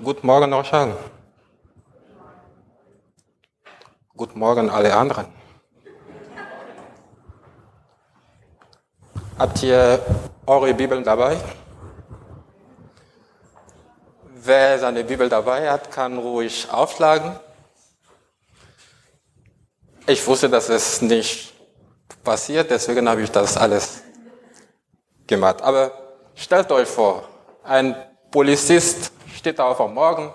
Guten Morgen euch allen. Guten Morgen alle anderen. Habt ihr eure Bibeln dabei? Wer seine Bibel dabei hat, kann ruhig aufschlagen. Ich wusste, dass es nicht passiert, deswegen habe ich das alles gemacht. Aber stellt euch vor, ein Polizist steht auf am Morgen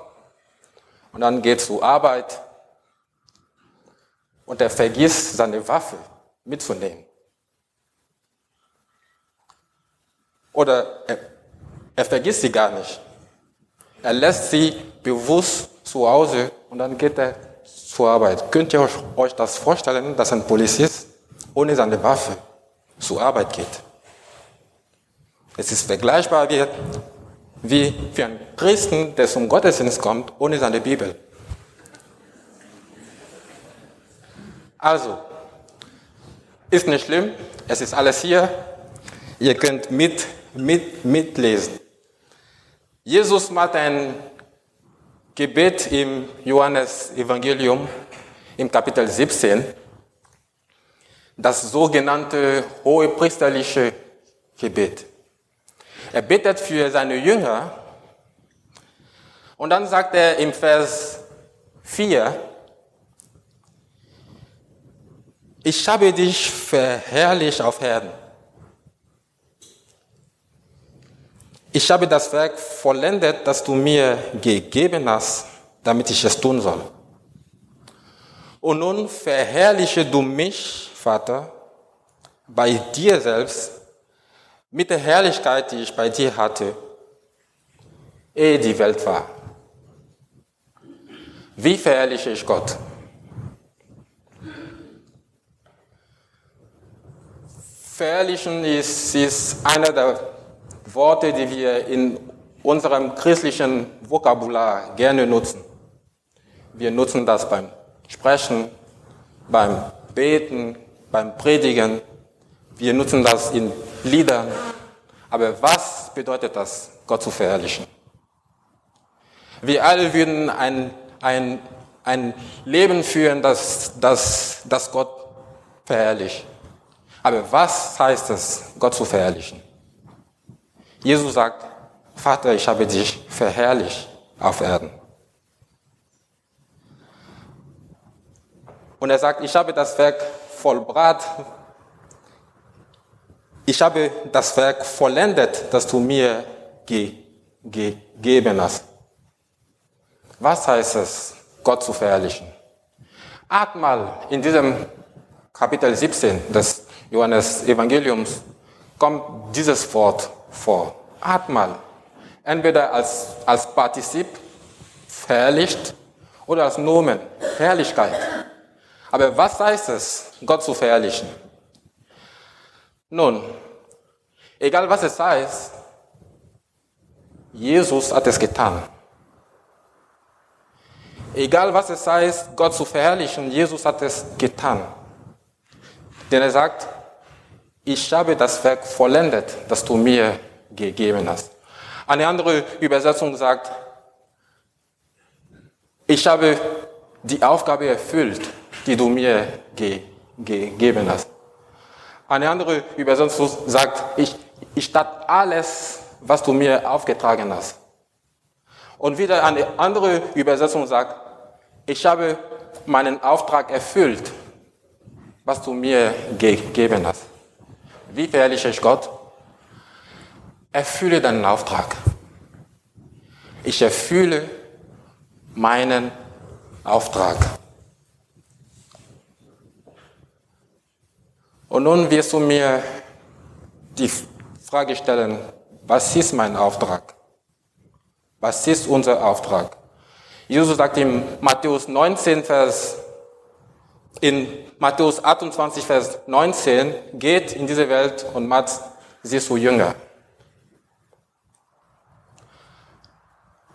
und dann geht zur Arbeit und er vergisst seine Waffe mitzunehmen. Oder er, er vergisst sie gar nicht. Er lässt sie bewusst zu Hause und dann geht er zur Arbeit. Könnt ihr euch das vorstellen, dass ein Polizist ohne seine Waffe zur Arbeit geht? Es ist vergleichbar wie wie für einen Christen, der zum Gottesdienst kommt, ohne seine Bibel. Also, ist nicht schlimm, es ist alles hier. Ihr könnt mit, mit, mitlesen. Jesus macht ein Gebet im Johannes-Evangelium im Kapitel 17, das sogenannte hohepriesterliche Gebet. Er betet für seine Jünger. Und dann sagt er im Vers 4, ich habe dich verherrlicht auf Erden. Ich habe das Werk vollendet, das du mir gegeben hast, damit ich es tun soll. Und nun verherrliche du mich, Vater, bei dir selbst mit der Herrlichkeit, die ich bei dir hatte, ehe die Welt war. Wie verherrliche ich Gott? Verherrlichen ist, ist einer der Worte, die wir in unserem christlichen Vokabular gerne nutzen. Wir nutzen das beim Sprechen, beim Beten, beim Predigen. Wir nutzen das in Liedern. Aber was bedeutet das, Gott zu verherrlichen? Wir alle würden ein, ein, ein Leben führen, das, das, das Gott verherrlicht. Aber was heißt es, Gott zu verherrlichen? Jesus sagt, Vater, ich habe dich verherrlicht auf Erden. Und er sagt, ich habe das Werk vollbracht, ich habe das Werk vollendet, das du mir gegeben hast. Was heißt es, Gott zu verherrlichen? Achtmal in diesem Kapitel 17 des Johannes Evangeliums kommt dieses Wort vor. Achtmal. Entweder als, als Partizip, verherrlicht, oder als Nomen, Herrlichkeit. Aber was heißt es, Gott zu verherrlichen? Nun, egal was es heißt, Jesus hat es getan. Egal was es heißt, Gott zu verherrlichen, Jesus hat es getan. Denn er sagt, ich habe das Werk vollendet, das du mir gegeben hast. Eine andere Übersetzung sagt, ich habe die Aufgabe erfüllt, die du mir gegeben hast. Eine andere Übersetzung sagt, ich, ich tat alles, was du mir aufgetragen hast. Und wieder eine andere Übersetzung sagt, ich habe meinen Auftrag erfüllt, was du mir gegeben hast. Wie verherrliche ich Gott? Erfülle deinen Auftrag. Ich erfülle meinen Auftrag. Und nun wirst du mir die Frage stellen, was ist mein Auftrag? Was ist unser Auftrag? Jesus sagt in Matthäus 19, Vers, in Matthäus 28, Vers 19, geht in diese Welt und macht sie zu Jünger.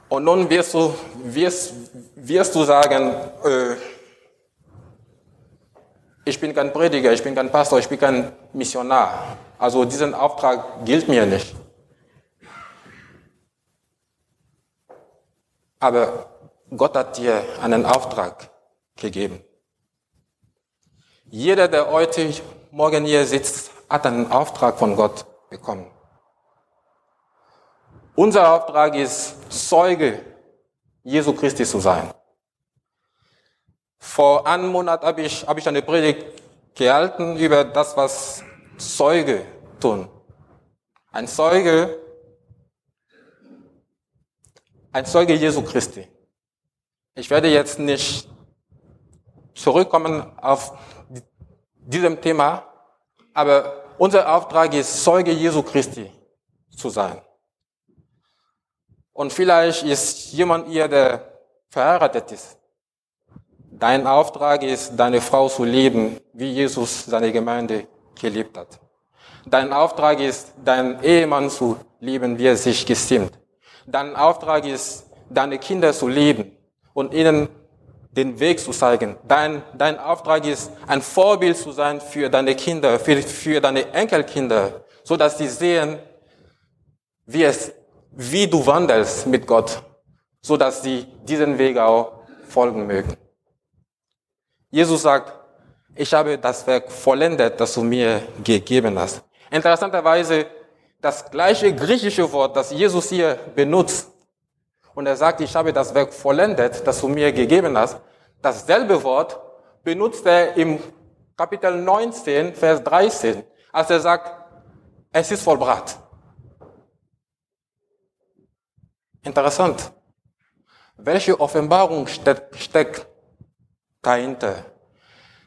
Und nun wirst du, wirst, wirst du sagen, äh, ich bin kein Prediger, ich bin kein Pastor, ich bin kein Missionar. Also diesen Auftrag gilt mir nicht. Aber Gott hat dir einen Auftrag gegeben. Jeder, der heute Morgen hier sitzt, hat einen Auftrag von Gott bekommen. Unser Auftrag ist, Zeuge Jesu Christi zu sein. Vor einem Monat habe ich, habe ich eine Predigt gehalten über das, was Zeuge tun. Ein Zeuge, ein Zeuge Jesu Christi. Ich werde jetzt nicht zurückkommen auf diesem Thema, aber unser Auftrag ist, Zeuge Jesu Christi zu sein. Und vielleicht ist jemand hier, der verheiratet ist. Dein Auftrag ist, deine Frau zu lieben, wie Jesus seine Gemeinde geliebt hat. Dein Auftrag ist, deinen Ehemann zu lieben, wie er sich gestimmt. Dein Auftrag ist, deine Kinder zu lieben und ihnen den Weg zu zeigen. Dein, dein Auftrag ist, ein Vorbild zu sein für deine Kinder, für, für deine Enkelkinder, so dass sie sehen, wie es, wie du wandelst mit Gott, so dass sie diesen Weg auch folgen mögen. Jesus sagt, ich habe das Werk vollendet, das du mir gegeben hast. Interessanterweise, das gleiche griechische Wort, das Jesus hier benutzt, und er sagt, ich habe das Werk vollendet, das du mir gegeben hast, dasselbe Wort benutzt er im Kapitel 19, Vers 13, als er sagt, es ist vollbracht. Interessant. Welche Offenbarung steckt dahinter?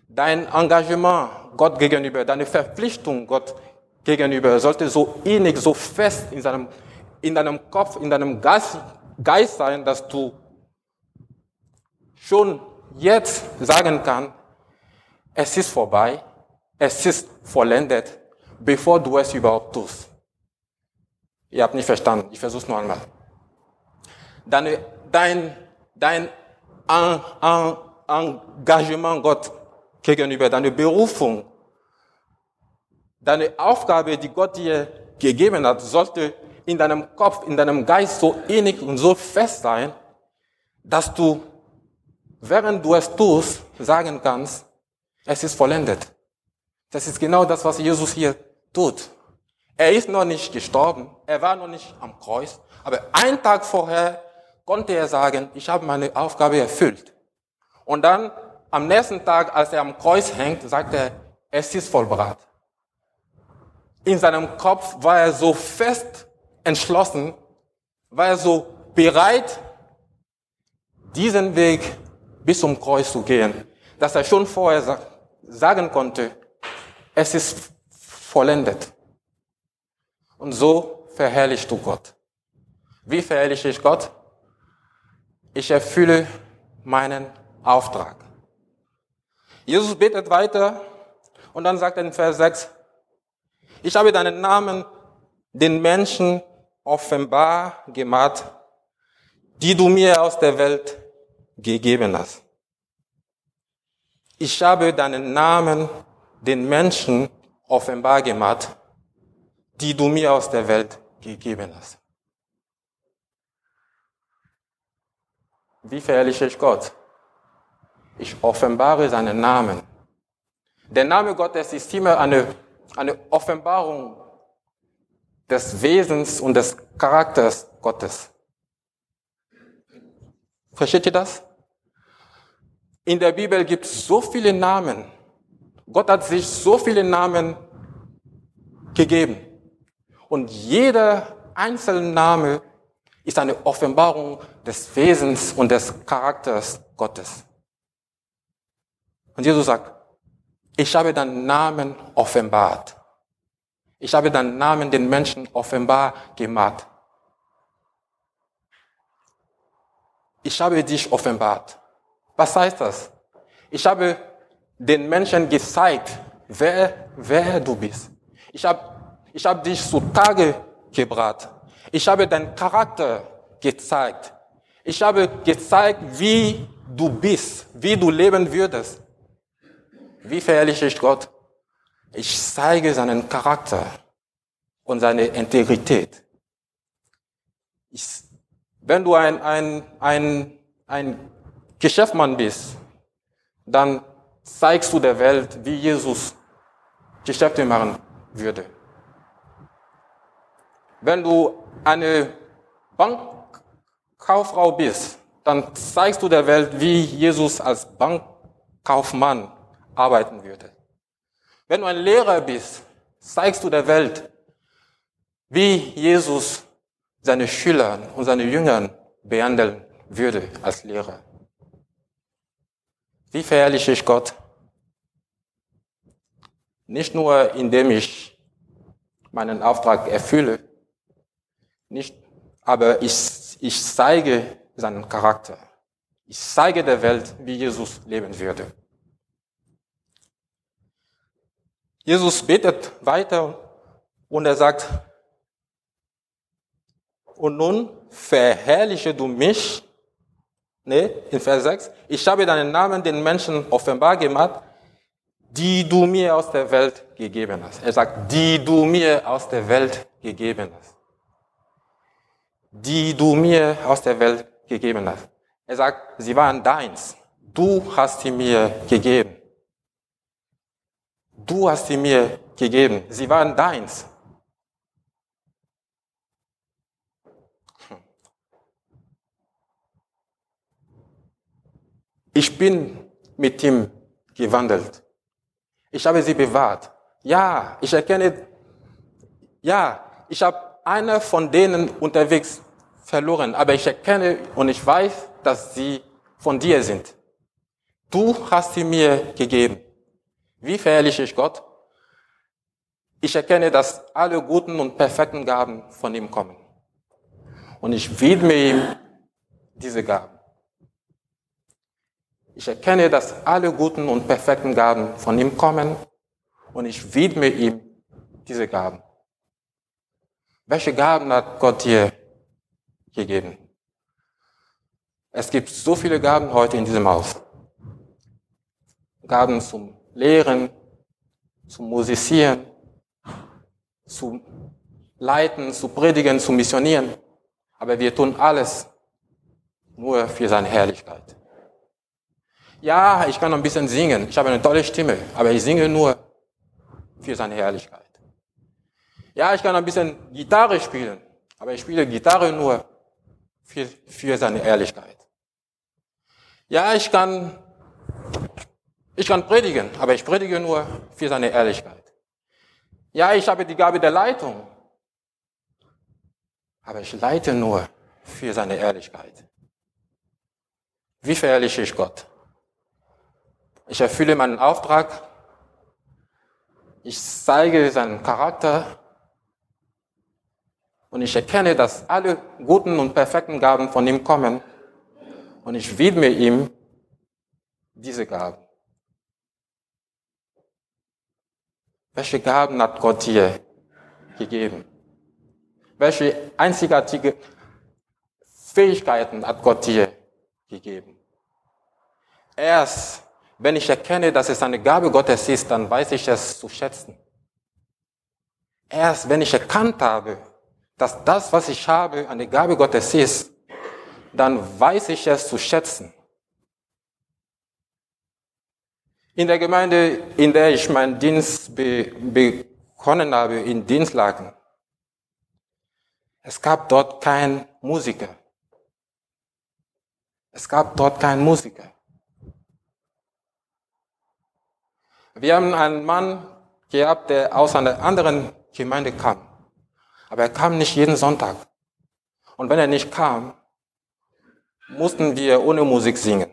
Dein Engagement Gott gegenüber, deine Verpflichtung Gott gegenüber sollte so innig, so fest in, seinem, in deinem Kopf, in deinem Geist, sein, dass du schon jetzt sagen kannst, es ist vorbei, es ist vollendet, bevor du es überhaupt tust. Ihr habt nicht verstanden, ich versuche es noch einmal. Deine, dein, dein Engagement Gott gegenüber, deine Berufung, deine Aufgabe, die Gott dir gegeben hat, sollte in deinem Kopf, in deinem Geist so innig und so fest sein, dass du, während du es tust, sagen kannst, es ist vollendet. Das ist genau das, was Jesus hier tut. Er ist noch nicht gestorben, er war noch nicht am Kreuz, aber einen Tag vorher konnte er sagen, ich habe meine Aufgabe erfüllt. Und dann am nächsten Tag, als er am Kreuz hängt, sagt er, es ist vollbracht. In seinem Kopf war er so fest entschlossen, war er so bereit, diesen Weg bis zum Kreuz zu gehen, dass er schon vorher sagen konnte, es ist vollendet. Und so verherrlichst du Gott. Wie verherrliche ich Gott? Ich erfülle meinen Auftrag. Jesus betet weiter und dann sagt er in Vers 6, ich habe deinen Namen den Menschen offenbar gemacht, die du mir aus der Welt gegeben hast. Ich habe deinen Namen den Menschen offenbar gemacht, die du mir aus der Welt gegeben hast. Wie verherrliche ich Gott? Ich offenbare seinen Namen. Der Name Gottes ist immer eine, eine Offenbarung des Wesens und des Charakters Gottes. Versteht ihr das? In der Bibel gibt es so viele Namen. Gott hat sich so viele Namen gegeben. Und jeder einzelne Name ist eine Offenbarung des Wesens und des Charakters Gottes. Und Jesus sagt, ich habe deinen Namen offenbart. Ich habe deinen Namen den Menschen offenbar gemacht. Ich habe dich offenbart. Was heißt das? Ich habe den Menschen gezeigt, wer, wer du bist. Ich habe, ich habe dich zutage gebracht. Ich habe deinen Charakter gezeigt. Ich habe gezeigt, wie du bist, wie du leben würdest. Wie verherrliche ich Gott? Ich zeige seinen Charakter und seine Integrität. Ich, Wenn du ein, ein, ein, ein Geschäftsmann bist, dann zeigst du der Welt, wie Jesus Geschäfte machen würde. Wenn du eine Bankkauffrau bist, dann zeigst du der Welt, wie Jesus als Bankkaufmann arbeiten würde. Wenn du ein Lehrer bist, zeigst du der Welt, wie Jesus seine Schüler und seine Jünger behandeln würde als Lehrer. Wie verherrliche ich Gott? Nicht nur, indem ich meinen Auftrag erfülle, nicht, aber ich, ich zeige seinen Charakter. Ich zeige der Welt, wie Jesus leben würde. Jesus betet weiter und er sagt, und nun verherrliche du mich, ne, in Vers 6, ich habe deinen Namen den Menschen offenbar gemacht, die du mir aus der Welt gegeben hast. Er sagt, die du mir aus der Welt gegeben hast. Die du mir aus der Welt gegeben hast. Er sagt, sie waren deins. Du hast sie mir gegeben. Du hast sie mir gegeben. Sie waren deins. Ich bin mit ihm gewandelt. Ich habe sie bewahrt. Ja, ich erkenne, ja, ich habe einer von denen unterwegs verloren, aber ich erkenne und ich weiß, dass sie von dir sind. Du hast sie mir gegeben. Wie verherrliche ich Gott? Ich erkenne, dass alle guten und perfekten Gaben von ihm kommen. Und ich widme ihm diese Gaben. Ich erkenne, dass alle guten und perfekten Gaben von ihm kommen und ich widme ihm diese Gaben. Welche Gaben hat Gott dir gegeben? Es gibt so viele Gaben heute in diesem Haus. Gaben zum Lehren, zum Musizieren, zu leiten, zu predigen, zu missionieren. Aber wir tun alles nur für seine Herrlichkeit. Ja, ich kann ein bisschen singen. Ich habe eine tolle Stimme, aber ich singe nur für seine Herrlichkeit. Ja, ich kann ein bisschen Gitarre spielen, aber ich spiele Gitarre nur für, für seine Ehrlichkeit. Ja, ich kann, ich kann predigen, aber ich predige nur für seine Ehrlichkeit. Ja, ich habe die Gabe der Leitung, aber ich leite nur für seine Ehrlichkeit. Wie verherrliche ich Gott? Ich erfülle meinen Auftrag. Ich zeige seinen Charakter. Und ich erkenne, dass alle guten und perfekten Gaben von ihm kommen. Und ich widme ihm diese Gaben. Welche Gaben hat Gott dir gegeben? Welche einzigartige Fähigkeiten hat Gott dir gegeben? Erst wenn ich erkenne, dass es eine Gabe Gottes ist, dann weiß ich es zu schätzen. Erst wenn ich erkannt habe, dass das, was ich habe, eine Gabe Gottes ist, dann weiß ich es zu schätzen. In der Gemeinde, in der ich meinen Dienst be begonnen habe, in Dienstlagen, es gab dort keinen Musiker. Es gab dort keinen Musiker. Wir haben einen Mann gehabt, der aus einer anderen Gemeinde kam. Aber er kam nicht jeden Sonntag. Und wenn er nicht kam, mussten wir ohne Musik singen.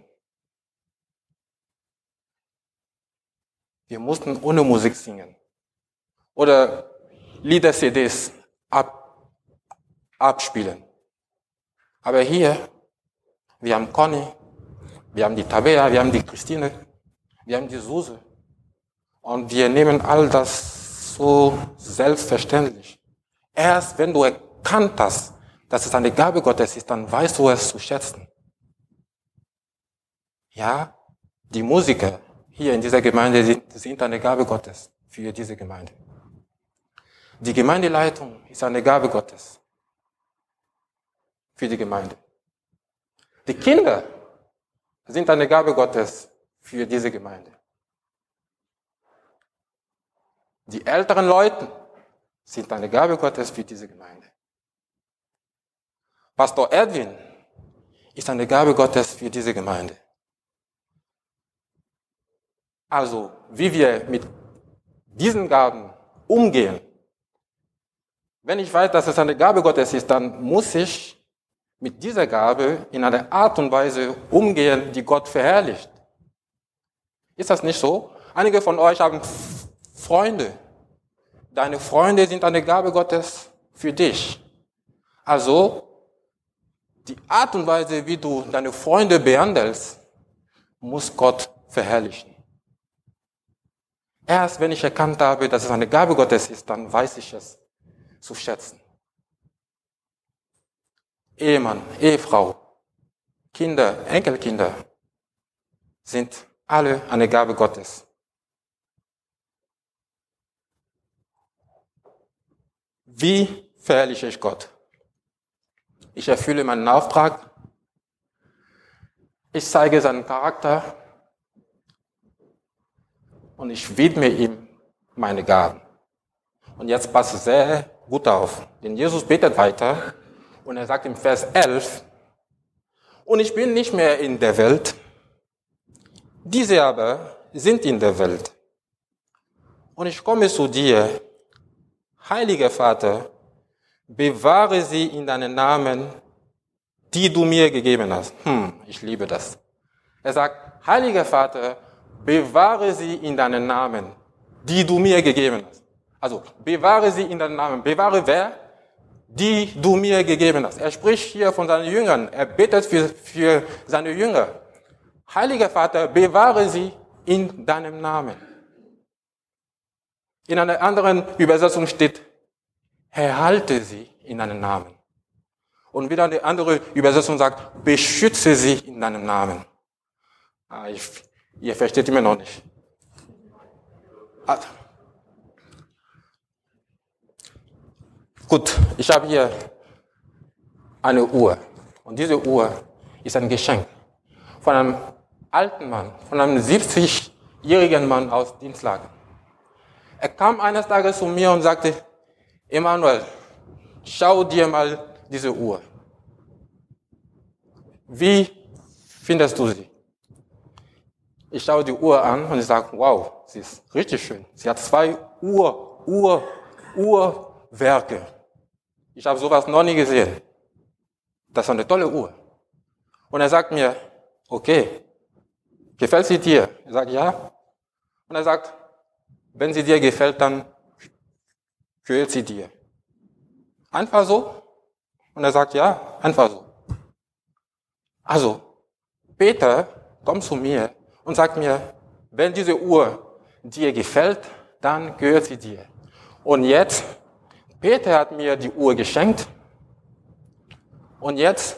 Wir mussten ohne Musik singen. Oder Lieder-CDs ab, abspielen. Aber hier, wir haben Conny, wir haben die Tabea, wir haben die Christine, wir haben die Suse. Und wir nehmen all das so selbstverständlich. Erst wenn du erkannt hast, dass es eine Gabe Gottes ist, dann weißt du es zu schätzen. Ja, die Musiker hier in dieser Gemeinde sind, eine Gabe Gottes für diese Gemeinde. Die Gemeindeleitung ist eine Gabe Gottes für die Gemeinde. Die Kinder sind eine Gabe Gottes für diese Gemeinde. Die älteren Leute sind eine Gabe Gottes für diese Gemeinde. Pastor Edwin ist eine Gabe Gottes für diese Gemeinde. Also, wie wir mit diesen Gaben umgehen. Wenn ich weiß, dass es eine Gabe Gottes ist, dann muss ich mit dieser Gabe in einer Art und Weise umgehen, die Gott verherrlicht. Ist das nicht so? Einige von euch haben Freunde. Deine Freunde sind eine Gabe Gottes für dich. Also, die Art und Weise, wie du deine Freunde behandelst, muss Gott verherrlichen. Erst wenn ich erkannt habe, dass es eine Gabe Gottes ist, dann weiß ich es zu schätzen. Ehemann, Ehefrau, Kinder, Enkelkinder sind alle eine Gabe Gottes. Wie verherrliche ich Gott? Ich erfülle meinen Auftrag. Ich zeige seinen Charakter und ich widme ihm meine Gaben. Und jetzt passe sehr gut auf, denn Jesus betet weiter und er sagt im Vers 11, und ich bin nicht mehr in der Welt, diese aber sind in der Welt. Und ich komme zu dir, heiliger Vater, bewahre sie in deinen Namen, die du mir gegeben hast. Hm, ich liebe das. Er sagt, heiliger Vater, bewahre sie in deinen Namen, die du mir gegeben hast. Also bewahre sie in deinen Namen. Bewahre wer? Die du mir gegeben hast. Er spricht hier von seinen Jüngern. Er betet für, für seine Jünger. Heiliger Vater, bewahre sie in deinem Namen. In einer anderen Übersetzung steht, erhalte sie in deinem Namen. Und wieder eine andere Übersetzung sagt, beschütze sie in deinem Namen. Ah, ich, Ihr versteht immer noch nicht. Also. Gut, ich habe hier eine Uhr. Und diese Uhr ist ein Geschenk von einem alten Mann, von einem 70-jährigen Mann aus Dienstlagen. Er kam eines Tages zu mir und sagte, Emanuel, schau dir mal diese Uhr. Wie findest du sie? Ich schaue die Uhr an und ich sage, wow, sie ist richtig schön. Sie hat zwei Uhr, Uhr, Uhrwerke. Ich habe sowas noch nie gesehen. Das ist eine tolle Uhr. Und er sagt mir, okay, gefällt sie dir? Ich sage, ja. Und er sagt, wenn sie dir gefällt, dann gehört sie dir. Einfach so? Und er sagt, ja, einfach so. Also, Peter komm zu mir und sagt mir, wenn diese Uhr dir gefällt, dann gehört sie dir. Und jetzt, Peter hat mir die Uhr geschenkt. Und jetzt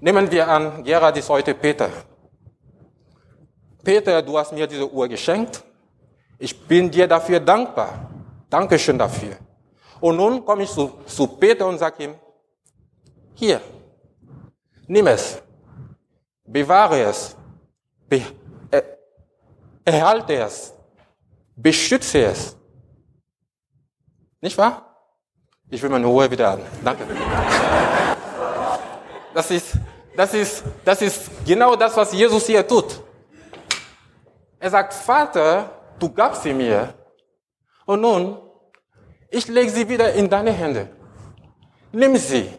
nehmen wir an, Gerhard ist heute Peter. Peter, du hast mir diese Uhr geschenkt. Ich bin dir dafür dankbar. Dankeschön dafür. Und nun komme ich zu, zu Peter und sage ihm, hier, nimm es, bewahre es, Erhalte es. Beschütze es. Nicht wahr? Ich will meine Ruhe wieder an. Danke. Das ist, das ist, das ist genau das, was Jesus hier tut. Er sagt, Vater, du gabst sie mir. Und nun, ich lege sie wieder in deine Hände. Nimm sie,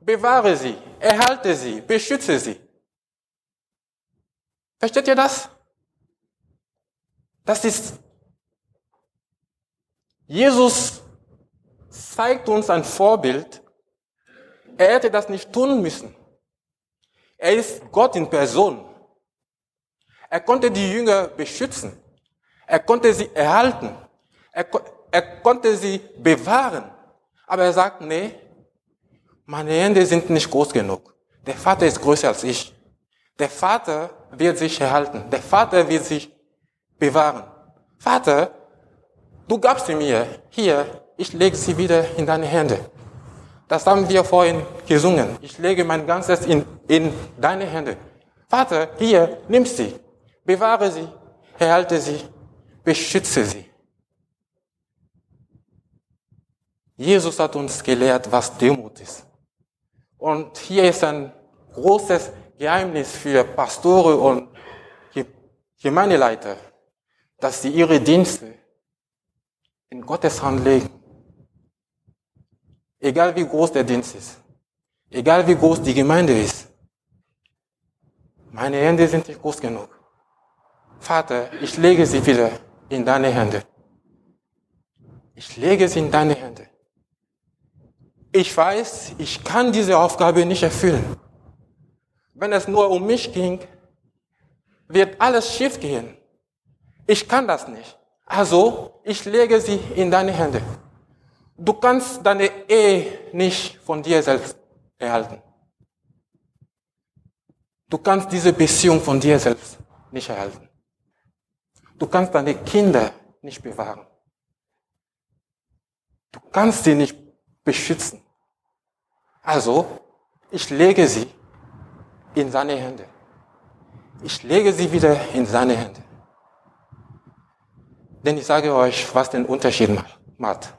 bewahre sie, erhalte sie, beschütze sie. Versteht ihr das? Das ist, Jesus zeigt uns ein Vorbild. Er hätte das nicht tun müssen. Er ist Gott in Person. Er konnte die Jünger beschützen. Er konnte sie erhalten. Er, er konnte sie bewahren. Aber er sagt, nee, meine Hände sind nicht groß genug. Der Vater ist größer als ich. Der Vater wird sich erhalten. Der Vater wird sich bewahren. Vater, du gabst sie mir. Hier, ich lege sie wieder in deine Hände. Das haben wir vorhin gesungen. Ich lege mein Ganzes in, in deine Hände. Vater, hier, nimm sie, bewahre sie, erhalte sie, beschütze sie. Jesus hat uns gelehrt, was Demut ist. Und hier ist ein großes Geheimnis für Pastore und Gemeindeleiter, dass sie ihre Dienste in Gottes Hand legen. Egal wie groß der Dienst ist. Egal wie groß die Gemeinde ist. Meine Hände sind nicht groß genug. Vater, ich lege sie wieder in deine Hände. Ich lege sie in deine Hände. Ich weiß, ich kann diese Aufgabe nicht erfüllen. Wenn es nur um mich ging, wird alles schief gehen. Ich kann das nicht. Also, ich lege sie in deine Hände. Du kannst deine Ehe nicht von dir selbst erhalten. Du kannst diese Beziehung von dir selbst nicht erhalten. Du kannst deine Kinder nicht bewahren. Du kannst sie nicht beschützen. Also, ich lege sie in seine Hände. Ich lege sie wieder in seine Hände. Denn ich sage euch, was den Unterschied macht.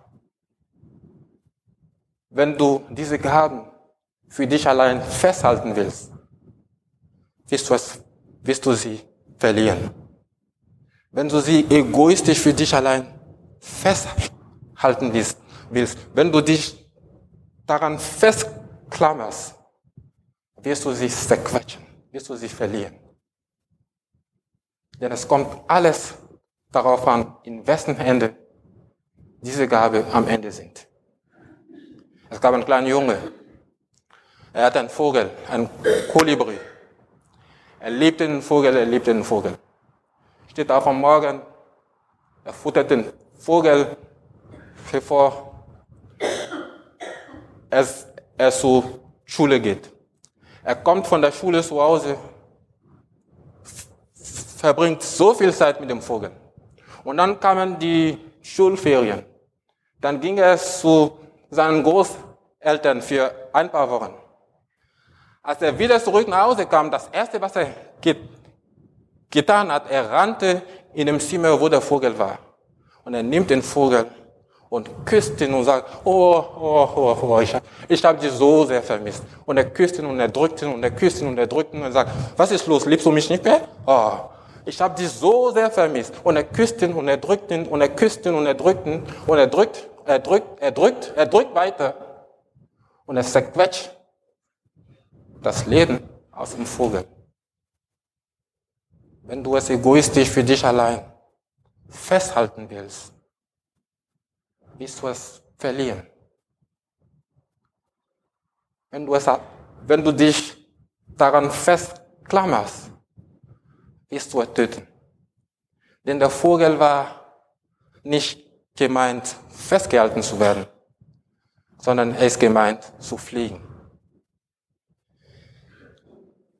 Wenn du diese Gaben für dich allein festhalten willst, wirst du, es, wirst du sie verlieren. Wenn du sie egoistisch für dich allein festhalten willst, willst wenn du dich daran festklammerst, wirst du sie zerquetschen, wirst du sie verlieren. Denn es kommt alles darauf an, in wessen Hände diese Gabe am Ende sind. Es gab einen kleinen Junge. Er hatte einen Vogel, einen Kolibri. Er liebte den Vogel, er liebte den Vogel. Steht auf am Morgen, er futtert den Vogel, bevor er, er zur Schule geht. Er kommt von der Schule zu Hause, verbringt so viel Zeit mit dem Vogel. Und dann kamen die Schulferien. Dann ging er zu seinen Großeltern für ein paar Wochen. Als er wieder zurück nach Hause kam, das erste, was er get getan hat, er rannte in dem Zimmer, wo der Vogel war. Und er nimmt den Vogel und küsst ihn und sagt, oh, oh, oh, oh ich, ich habe dich so sehr vermisst. Und er küsst ihn und er drückt ihn und er küsst ihn und er drückt ihn und sagt, was ist los, liebst du mich nicht mehr? Oh, ich habe dich so sehr vermisst. Und er küsst ihn und er drückt ihn und er küsst ihn und er drückt ihn und er drückt er drückt, er drückt, er drückt weiter und er zerquetscht das Leben aus dem Vogel. Wenn du es egoistisch für dich allein festhalten willst, wirst du es verlieren. Wenn du, es, wenn du dich daran festklammerst, du es töten. Denn der Vogel war nicht gemeint, festgehalten zu werden, sondern er ist gemeint, zu fliegen.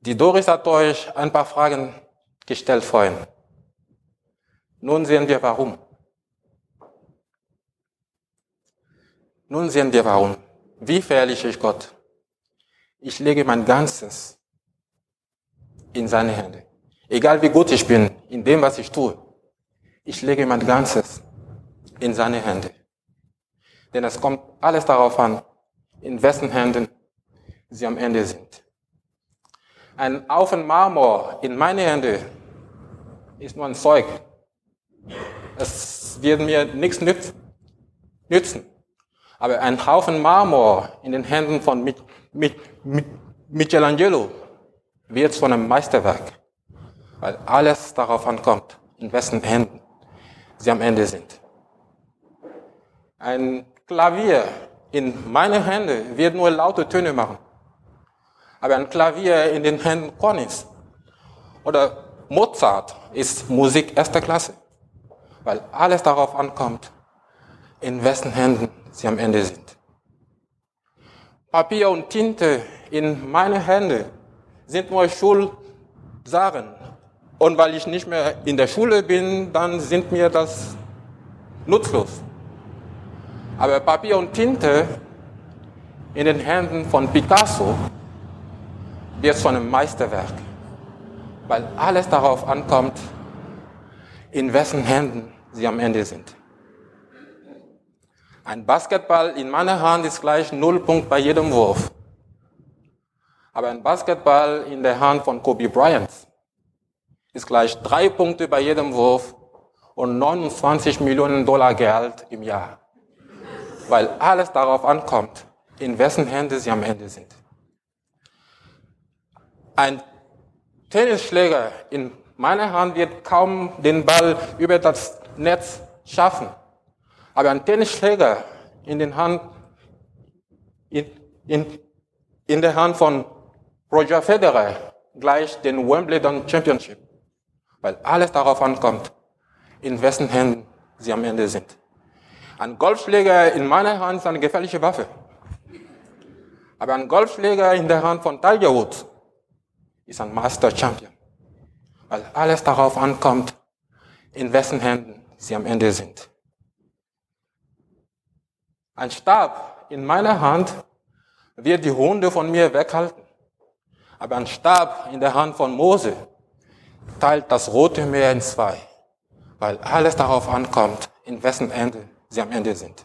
Die Doris hat euch ein paar Fragen gestellt vorhin. Nun sehen wir warum. Nun sehen wir warum. Wie verherrliche ich Gott? Ich lege mein Ganzes in seine Hände. Egal wie gut ich bin in dem, was ich tue. Ich lege mein Ganzes in seine Hände. Denn es kommt alles darauf an, in wessen Händen sie am Ende sind. Ein Haufen Marmor in meine Hände ist nur ein Zeug. Es wird mir nichts nützen. Aber ein Haufen Marmor in den Händen von Michelangelo wird zu einem Meisterwerk. Weil alles darauf ankommt, in wessen Händen sie am Ende sind. Ein Klavier in meine Hände wird nur laute Töne machen. Aber ein Klavier in den Händen Cornys oder Mozart ist Musik erster Klasse. Weil alles darauf ankommt, in wessen Händen sie am Ende sind. Papier und Tinte in meine Hände sind nur Schulsachen. Und weil ich nicht mehr in der Schule bin, dann sind mir das nutzlos. Aber Papier und Tinte in den Händen von Picasso wird zu einem Meisterwerk, weil alles darauf ankommt, in wessen Händen sie am Ende sind. Ein Basketball in meiner Hand ist gleich Nullpunkt bei jedem Wurf. Aber ein Basketball in der Hand von Kobe Bryant ist gleich drei Punkte bei jedem Wurf und 29 Millionen Dollar Geld im Jahr. Weil alles darauf ankommt, in wessen Hände sie am Ende sind. Ein Tennisschläger in meiner Hand wird kaum den Ball über das Netz schaffen. Aber ein Tennisschläger in, den Hand, in, in, in der Hand von Roger Federer gleich den Wimbledon Championship. Weil alles darauf ankommt, in wessen Händen sie am Ende sind. Ein Golfschläger in meiner Hand ist eine gefährliche Waffe. Aber ein Golfschläger in der Hand von Tiger Woods ist ein Master Champion. Weil alles darauf ankommt, in wessen Händen sie am Ende sind. Ein Stab in meiner Hand wird die Hunde von mir weghalten. Aber ein Stab in der Hand von Mose teilt das Rote Meer in zwei, weil alles darauf ankommt, in wessen Ende sie am Ende sind.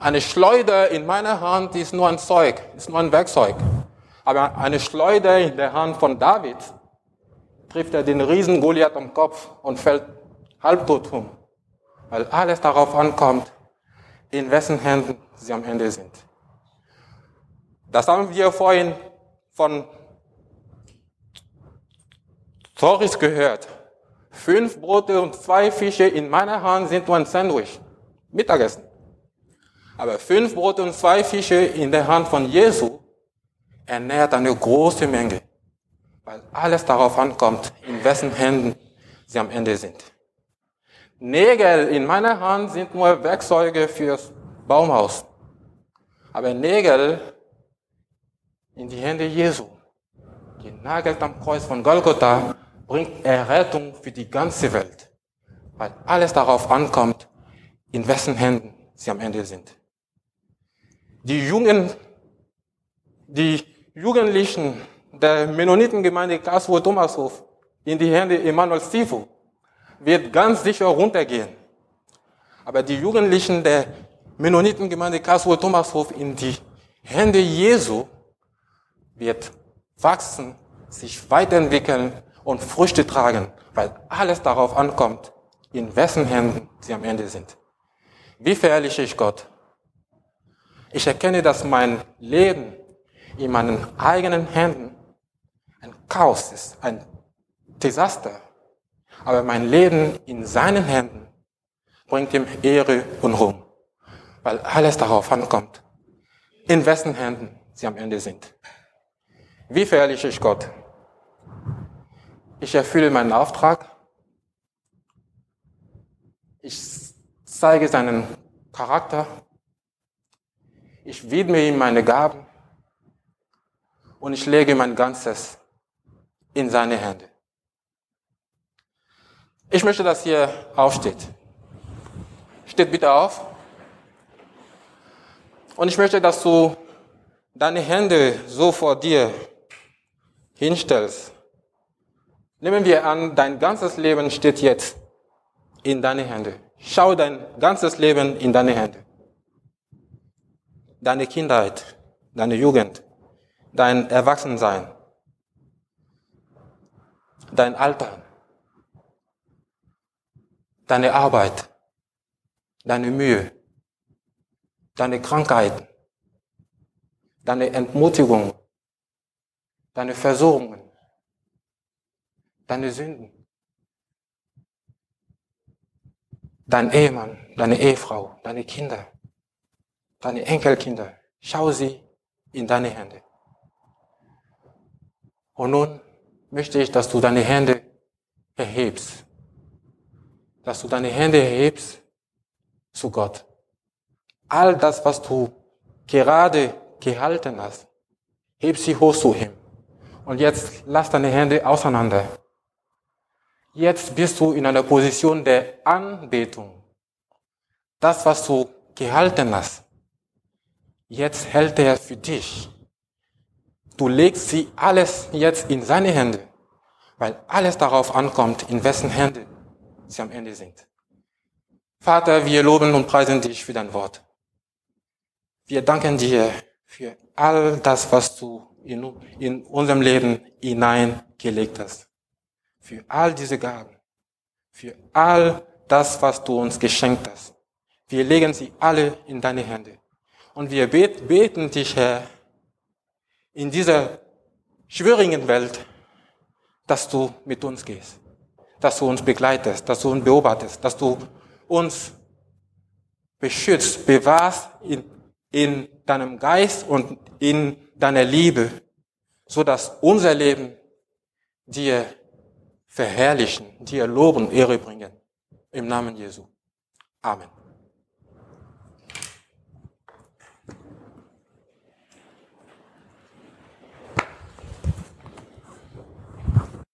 Eine Schleuder in meiner Hand ist nur ein Zeug, ist nur ein Werkzeug. Aber eine Schleuder in der Hand von David trifft er den Riesen Goliath am Kopf und fällt halbtot um. Weil alles darauf ankommt, in wessen Händen sie am Ende sind. Das haben wir vorhin von Toris gehört. Fünf Brote und zwei Fische in meiner Hand sind nur ein Sandwich. Mittagessen. Aber fünf Brote und zwei Fische in der Hand von Jesu ernährt eine große Menge. Weil alles darauf ankommt, in wessen Händen sie am Ende sind. Nägel in meiner Hand sind nur Werkzeuge fürs Baumhaus. Aber Nägel in die Hände Jesu, genagelt am Kreuz von Golgotha, bringt Errettung für die ganze Welt. Weil alles darauf ankommt, in wessen Händen sie am Ende sind. Die Jungen, die Jugendlichen der Mennonitengemeinde Karlsruhe Thomashof in die Hände Emanuel Stiefel wird ganz sicher runtergehen. Aber die Jugendlichen der Mennonitengemeinde Karlsruhe Thomashof in die Hände Jesu wird wachsen, sich weiterentwickeln und Früchte tragen, weil alles darauf ankommt, in wessen Händen sie am Ende sind. Wie verherrliche ich Gott? Ich erkenne, dass mein Leben in meinen eigenen Händen ein Chaos ist, ein Desaster. Aber mein Leben in seinen Händen bringt ihm Ehre und Ruhm, weil alles darauf ankommt, in wessen Händen sie am Ende sind. Wie verherrliche ich Gott? Ich erfülle meinen Auftrag. Ich zeige seinen Charakter. Ich widme ihm meine Gaben. Und ich lege mein Ganzes in seine Hände. Ich möchte, dass ihr aufsteht. Steht bitte auf. Und ich möchte, dass du deine Hände so vor dir hinstellst. Nehmen wir an, dein ganzes Leben steht jetzt in deine Hände. Schau dein ganzes Leben in deine Hände. Deine Kindheit, deine Jugend, dein Erwachsensein, dein Alter, deine Arbeit, deine Mühe, deine Krankheiten, deine Entmutigung, deine Versuchungen, deine Sünden, dein Ehemann, deine Ehefrau, deine Kinder, deine Enkelkinder. Schau sie in deine Hände. Und nun möchte ich, dass du deine Hände erhebst. Dass du deine Hände erhebst zu Gott. All das, was du gerade gehalten hast, heb sie hoch zu ihm. Und jetzt lass deine Hände auseinander. Jetzt bist du in einer Position der Anbetung. Das, was du gehalten hast, Jetzt hält er für dich. Du legst sie alles jetzt in seine Hände, weil alles darauf ankommt, in wessen Hände sie am Ende sind. Vater, wir loben und preisen dich für dein Wort. Wir danken dir für all das, was du in, in unserem Leben hineingelegt hast. Für all diese Gaben. Für all das, was du uns geschenkt hast. Wir legen sie alle in deine Hände. Und wir beten dich, Herr, in dieser schwierigen Welt, dass du mit uns gehst, dass du uns begleitest, dass du uns beobachtest, dass du uns beschützt, bewahrst in, in deinem Geist und in deiner Liebe, so dass unser Leben dir verherrlichen, dir loben, Ehre bringen. Im Namen Jesu. Amen.